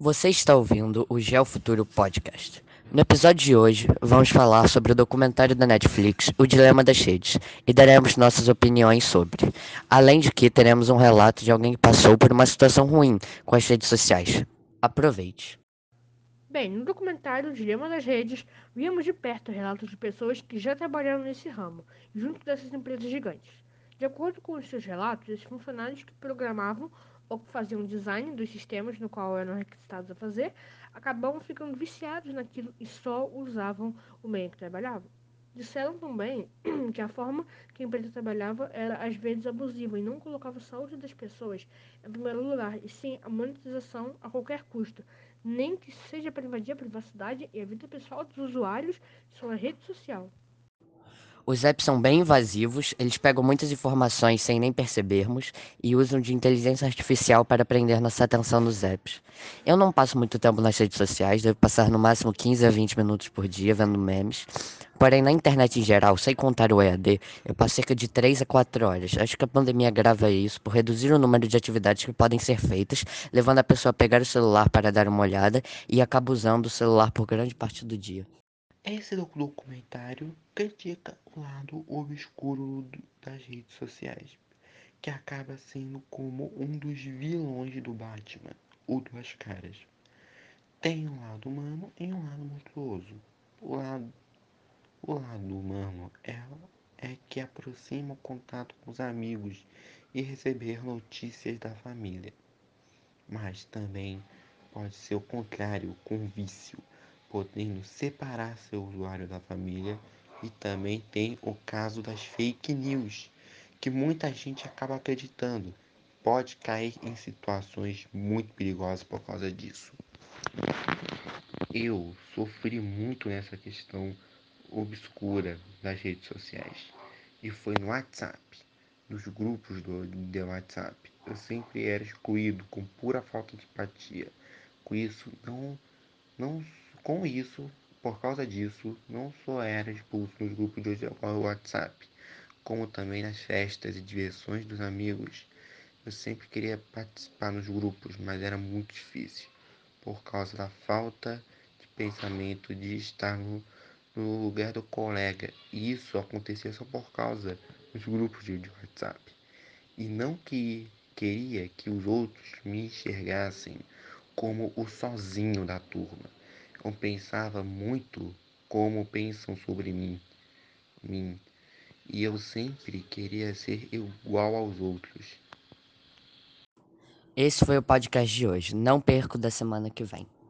Você está ouvindo o Geofuturo Podcast. No episódio de hoje, vamos falar sobre o documentário da Netflix, O Dilema das Redes, e daremos nossas opiniões sobre. Além de que teremos um relato de alguém que passou por uma situação ruim com as redes sociais. Aproveite. Bem, no documentário O Dilema das Redes, vimos de perto relatos de pessoas que já trabalharam nesse ramo, junto dessas empresas gigantes. De acordo com os seus relatos, esses funcionários que programavam ou que faziam design dos sistemas no qual eram requisitados a fazer, acabavam ficando viciados naquilo e só usavam o meio que trabalhavam. Disseram também que a forma que a empresa trabalhava era às vezes abusiva e não colocava a saúde das pessoas em primeiro lugar, e sim a monetização a qualquer custo, nem que seja para invadir a privacidade e a vida pessoal dos usuários de sua rede social. Os apps são bem invasivos, eles pegam muitas informações sem nem percebermos e usam de inteligência artificial para prender nossa atenção nos apps. Eu não passo muito tempo nas redes sociais, devo passar no máximo 15 a 20 minutos por dia vendo memes. Porém, na internet em geral, sem contar o EAD, eu passo cerca de 3 a 4 horas. Acho que a pandemia agrava isso por reduzir o número de atividades que podem ser feitas, levando a pessoa a pegar o celular para dar uma olhada e acaba usando o celular por grande parte do dia. Esse documentário critica o lado obscuro das redes sociais, que acaba sendo como um dos vilões do Batman, o Duas Caras. Tem um lado humano e um lado monstruoso. O lado, o lado humano é, é que aproxima o contato com os amigos e receber notícias da família. Mas também pode ser o contrário, com vício podendo separar seu usuário da família. E também tem o caso das fake news, que muita gente acaba acreditando. Pode cair em situações muito perigosas por causa disso. Eu sofri muito nessa questão obscura das redes sociais. E foi no WhatsApp, nos grupos do, do WhatsApp. Eu sempre era excluído com pura falta de empatia. Com isso, não, não com isso, por causa disso, não só era expulso nos grupos de WhatsApp, como também nas festas e diversões dos amigos. Eu sempre queria participar nos grupos, mas era muito difícil, por causa da falta de pensamento de estar no, no lugar do colega. E isso acontecia só por causa dos grupos de, de WhatsApp. E não que queria que os outros me enxergassem como o sozinho da turma eu pensava muito como pensam sobre mim, mim, e eu sempre queria ser igual aos outros. Esse foi o podcast de hoje. Não perco da semana que vem.